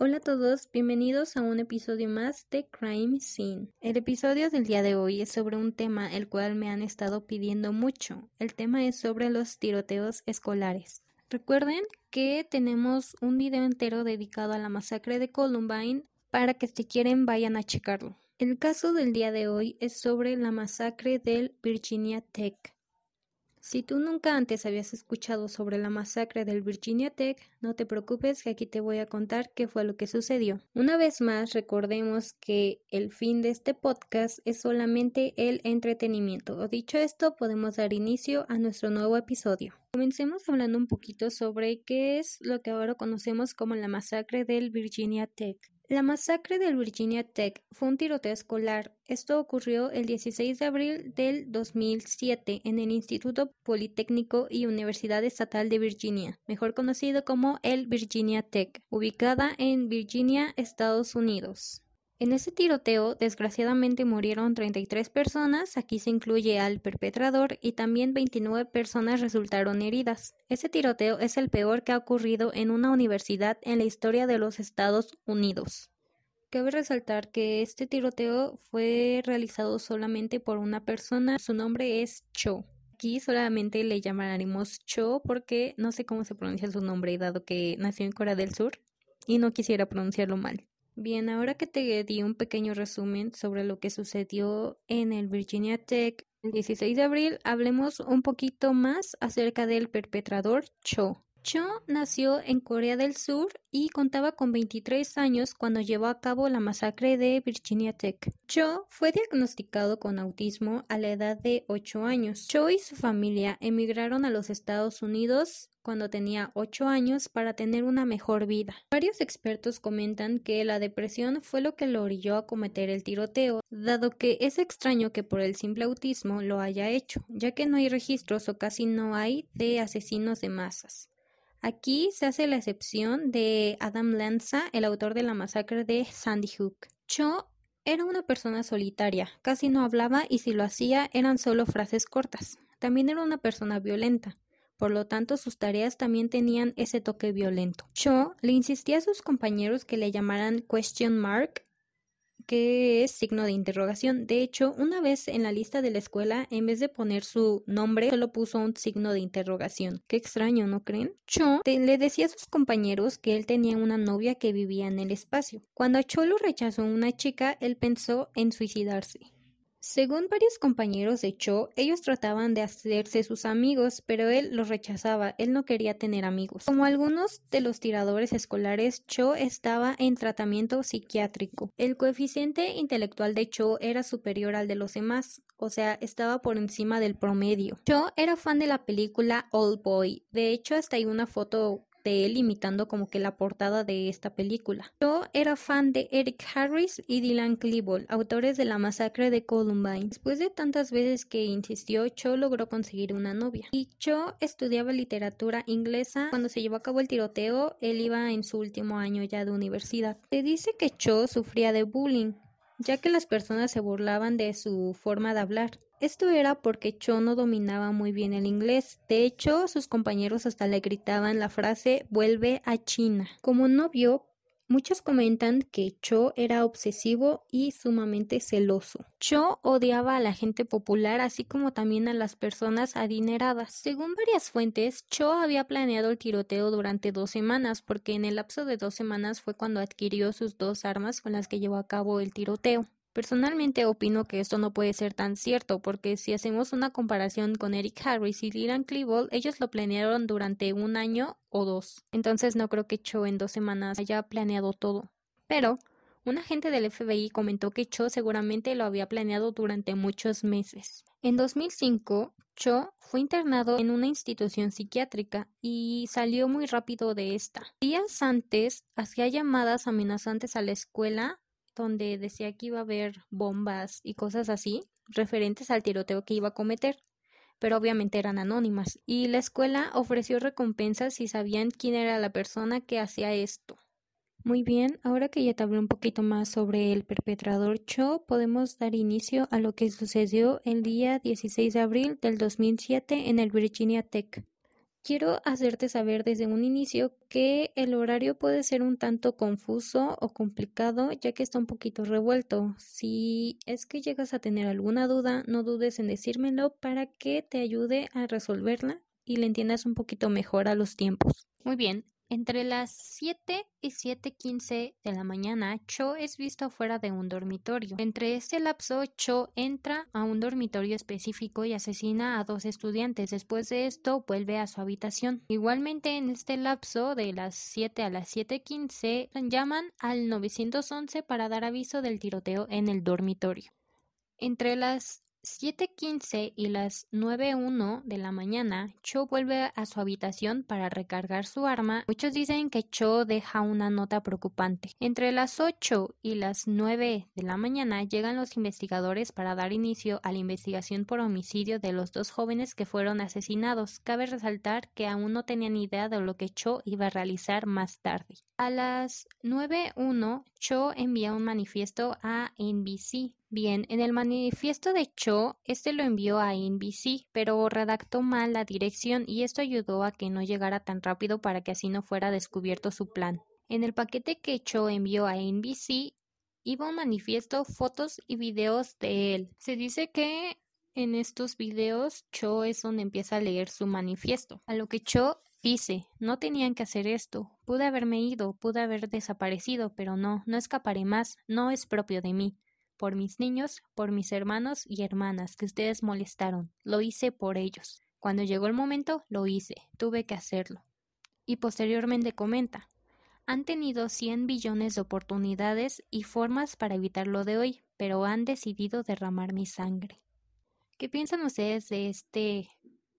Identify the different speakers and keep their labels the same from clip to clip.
Speaker 1: Hola a todos, bienvenidos a un episodio más de Crime Scene. El episodio del día de hoy es sobre un tema el cual me han estado pidiendo mucho. El tema es sobre los tiroteos escolares. Recuerden que tenemos un video entero dedicado a la masacre de Columbine para que si quieren vayan a checarlo. El caso del día de hoy es sobre la masacre del Virginia Tech. Si tú nunca antes habías escuchado sobre la masacre del Virginia Tech, no te preocupes que aquí te voy a contar qué fue lo que sucedió. Una vez más, recordemos que el fin de este podcast es solamente el entretenimiento. Dicho esto, podemos dar inicio a nuestro nuevo episodio. Comencemos hablando un poquito sobre qué es lo que ahora conocemos como la masacre del Virginia Tech. La masacre del Virginia Tech fue un tiroteo escolar. Esto ocurrió el 16 de abril del 2007 en el Instituto Politécnico y Universidad Estatal de Virginia, mejor conocido como el Virginia Tech, ubicada en Virginia, Estados Unidos. En ese tiroteo, desgraciadamente murieron 33 personas, aquí se incluye al perpetrador, y también 29 personas resultaron heridas. Ese tiroteo es el peor que ha ocurrido en una universidad en la historia de los Estados Unidos. Cabe resaltar que este tiroteo fue realizado solamente por una persona, su nombre es Cho. Aquí solamente le llamaremos Cho porque no sé cómo se pronuncia su nombre, dado que nació en Corea del Sur y no quisiera pronunciarlo mal. Bien, ahora que te di un pequeño resumen sobre lo que sucedió en el Virginia Tech el 16 de abril, hablemos un poquito más acerca del perpetrador Cho. Cho nació en Corea del Sur y contaba con 23 años cuando llevó a cabo la masacre de Virginia Tech. Cho fue diagnosticado con autismo a la edad de 8 años. Cho y su familia emigraron a los Estados Unidos cuando tenía 8 años para tener una mejor vida. Varios expertos comentan que la depresión fue lo que lo orilló a cometer el tiroteo, dado que es extraño que por el simple autismo lo haya hecho, ya que no hay registros o casi no hay de asesinos de masas. Aquí se hace la excepción de Adam Lanza, el autor de la masacre de Sandy Hook. Cho era una persona solitaria, casi no hablaba y si lo hacía eran solo frases cortas. También era una persona violenta. Por lo tanto, sus tareas también tenían ese toque violento. Cho le insistía a sus compañeros que le llamaran question mark que es signo de interrogación. De hecho, una vez en la lista de la escuela, en vez de poner su nombre, solo puso un signo de interrogación. Qué extraño, ¿no creen? Cho le decía a sus compañeros que él tenía una novia que vivía en el espacio. Cuando Cho lo rechazó una chica, él pensó en suicidarse. Según varios compañeros de Cho, ellos trataban de hacerse sus amigos, pero él los rechazaba, él no quería tener amigos. Como algunos de los tiradores escolares, Cho estaba en tratamiento psiquiátrico. El coeficiente intelectual de Cho era superior al de los demás, o sea, estaba por encima del promedio. Cho era fan de la película Old Boy, de hecho hasta hay una foto él imitando como que la portada de esta película. Cho era fan de Eric Harris y Dylan Klebold, autores de la masacre de Columbine. Después de tantas veces que insistió, Cho logró conseguir una novia. Y Cho estudiaba literatura inglesa. Cuando se llevó a cabo el tiroteo, él iba en su último año ya de universidad. Se dice que Cho sufría de bullying, ya que las personas se burlaban de su forma de hablar. Esto era porque Cho no dominaba muy bien el inglés. De hecho, sus compañeros hasta le gritaban la frase vuelve a China. Como novio, muchos comentan que Cho era obsesivo y sumamente celoso. Cho odiaba a la gente popular así como también a las personas adineradas. Según varias fuentes, Cho había planeado el tiroteo durante dos semanas porque en el lapso de dos semanas fue cuando adquirió sus dos armas con las que llevó a cabo el tiroteo. Personalmente opino que esto no puede ser tan cierto, porque si hacemos una comparación con Eric Harris y Dylan Klebold, ellos lo planearon durante un año o dos. Entonces no creo que Cho en dos semanas haya planeado todo. Pero un agente del FBI comentó que Cho seguramente lo había planeado durante muchos meses. En 2005, Cho fue internado en una institución psiquiátrica y salió muy rápido de esta. Días antes hacía llamadas amenazantes a la escuela donde decía que iba a haber bombas y cosas así referentes al tiroteo que iba a cometer, pero obviamente eran anónimas, y la escuela ofreció recompensas si sabían quién era la persona que hacía esto. Muy bien, ahora que ya te hablé un poquito más sobre el perpetrador Cho, podemos dar inicio a lo que sucedió el día 16 de abril del 2007 en el Virginia Tech. Quiero hacerte saber desde un inicio que el horario puede ser un tanto confuso o complicado ya que está un poquito revuelto. Si es que llegas a tener alguna duda, no dudes en decírmelo para que te ayude a resolverla y le entiendas un poquito mejor a los tiempos. Muy bien, entre las 7 y 7.15 de la mañana, Cho es visto fuera de un dormitorio. Entre este lapso, Cho entra a un dormitorio específico y asesina a dos estudiantes. Después de esto, vuelve a su habitación. Igualmente, en este lapso, de las 7 a las 7.15, llaman al 911 para dar aviso del tiroteo en el dormitorio. Entre las 7:15 y las 9:01 de la mañana, Cho vuelve a su habitación para recargar su arma. Muchos dicen que Cho deja una nota preocupante. Entre las 8 y las 9 de la mañana llegan los investigadores para dar inicio a la investigación por homicidio de los dos jóvenes que fueron asesinados. Cabe resaltar que aún no tenían idea de lo que Cho iba a realizar más tarde. A las 9:01, Cho envía un manifiesto a NBC Bien, en el manifiesto de Cho, este lo envió a NBC, pero redactó mal la dirección y esto ayudó a que no llegara tan rápido para que así no fuera descubierto su plan. En el paquete que Cho envió a NBC iba un manifiesto, fotos y videos de él. Se dice que en estos videos Cho es donde empieza a leer su manifiesto, a lo que Cho dice, no tenían que hacer esto, pude haberme ido, pude haber desaparecido, pero no, no escaparé más, no es propio de mí por mis niños, por mis hermanos y hermanas que ustedes molestaron. Lo hice por ellos. Cuando llegó el momento, lo hice. Tuve que hacerlo. Y posteriormente comenta, han tenido 100 billones de oportunidades y formas para evitar lo de hoy, pero han decidido derramar mi sangre. ¿Qué piensan ustedes de este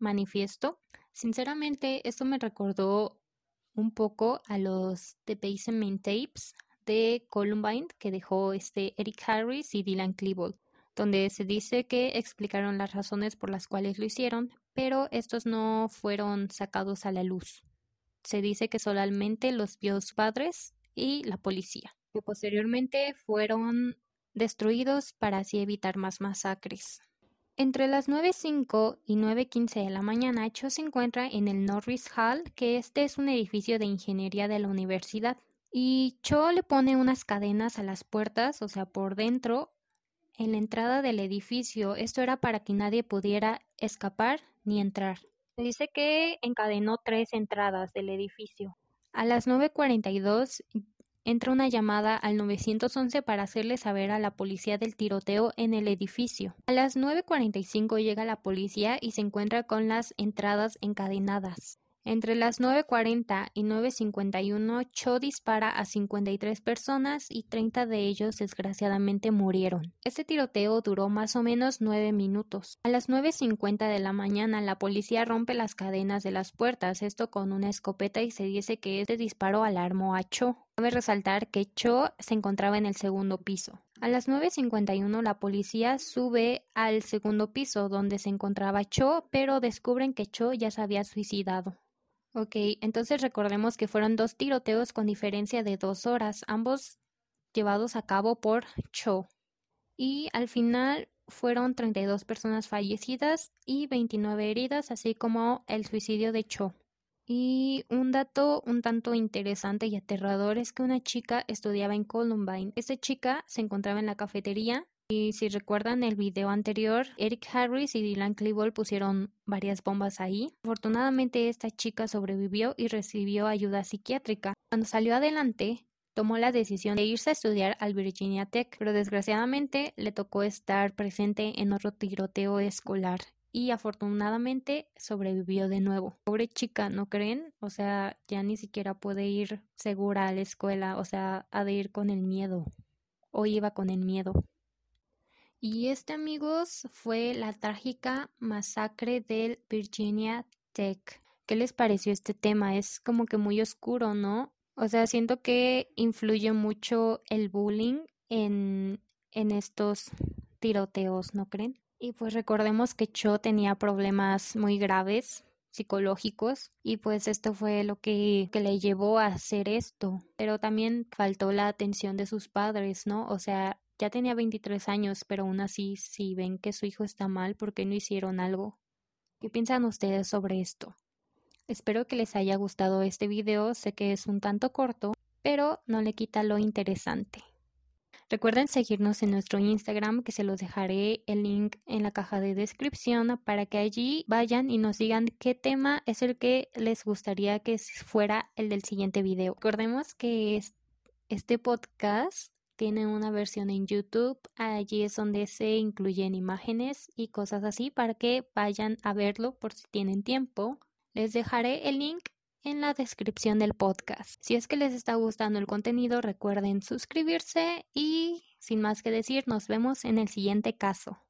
Speaker 1: manifiesto? Sinceramente, esto me recordó un poco a los The Basement Tapes, de Columbine que dejó este Eric Harris y Dylan Klebold, donde se dice que explicaron las razones por las cuales lo hicieron, pero estos no fueron sacados a la luz. Se dice que solamente los vio sus padres y la policía, que posteriormente fueron destruidos para así evitar más masacres. Entre las 9.05 y 9.15 de la mañana, Cho se encuentra en el Norris Hall, que este es un edificio de ingeniería de la universidad. Y Cho le pone unas cadenas a las puertas, o sea, por dentro, en la entrada del edificio. Esto era para que nadie pudiera escapar ni entrar. Dice que encadenó tres entradas del edificio. A las 9.42 entra una llamada al 911 para hacerle saber a la policía del tiroteo en el edificio. A las 9.45 llega la policía y se encuentra con las entradas encadenadas. Entre las 9.40 y 9.51, Cho dispara a 53 personas y 30 de ellos desgraciadamente murieron. Este tiroteo duró más o menos 9 minutos. A las 9.50 de la mañana, la policía rompe las cadenas de las puertas, esto con una escopeta y se dice que este disparo alarmó a Cho. Cabe resaltar que Cho se encontraba en el segundo piso. A las 9.51 la policía sube al segundo piso donde se encontraba Cho, pero descubren que Cho ya se había suicidado. Ok, entonces recordemos que fueron dos tiroteos con diferencia de dos horas, ambos llevados a cabo por Cho. Y al final fueron 32 personas fallecidas y 29 heridas, así como el suicidio de Cho. Y un dato un tanto interesante y aterrador es que una chica estudiaba en Columbine. Esta chica se encontraba en la cafetería y si recuerdan el video anterior, Eric Harris y Dylan Klebold pusieron varias bombas ahí. Afortunadamente esta chica sobrevivió y recibió ayuda psiquiátrica. Cuando salió adelante, tomó la decisión de irse a estudiar al Virginia Tech, pero desgraciadamente le tocó estar presente en otro tiroteo escolar y afortunadamente sobrevivió de nuevo. Pobre chica, ¿no creen? O sea, ya ni siquiera puede ir segura a la escuela, o sea, ha de ir con el miedo. O iba con el miedo. Y este, amigos, fue la trágica masacre del Virginia Tech. ¿Qué les pareció este tema? Es como que muy oscuro, ¿no? O sea, siento que influye mucho el bullying en, en estos tiroteos, ¿no creen? Y pues recordemos que Cho tenía problemas muy graves psicológicos y pues esto fue lo que, que, le llevó a hacer esto. Pero también faltó la atención de sus padres, ¿no? O sea, ya tenía 23 años, pero aún así, si ven que su hijo está mal, ¿por qué no hicieron algo? ¿Qué piensan ustedes sobre esto? Espero que les haya gustado este video, sé que es un tanto corto, pero no le quita lo interesante. Recuerden seguirnos en nuestro Instagram, que se los dejaré el link en la caja de descripción para que allí vayan y nos digan qué tema es el que les gustaría que fuera el del siguiente video. Recordemos que este podcast tiene una versión en YouTube, allí es donde se incluyen imágenes y cosas así para que vayan a verlo por si tienen tiempo. Les dejaré el link en la descripción del podcast. Si es que les está gustando el contenido, recuerden suscribirse y sin más que decir, nos vemos en el siguiente caso.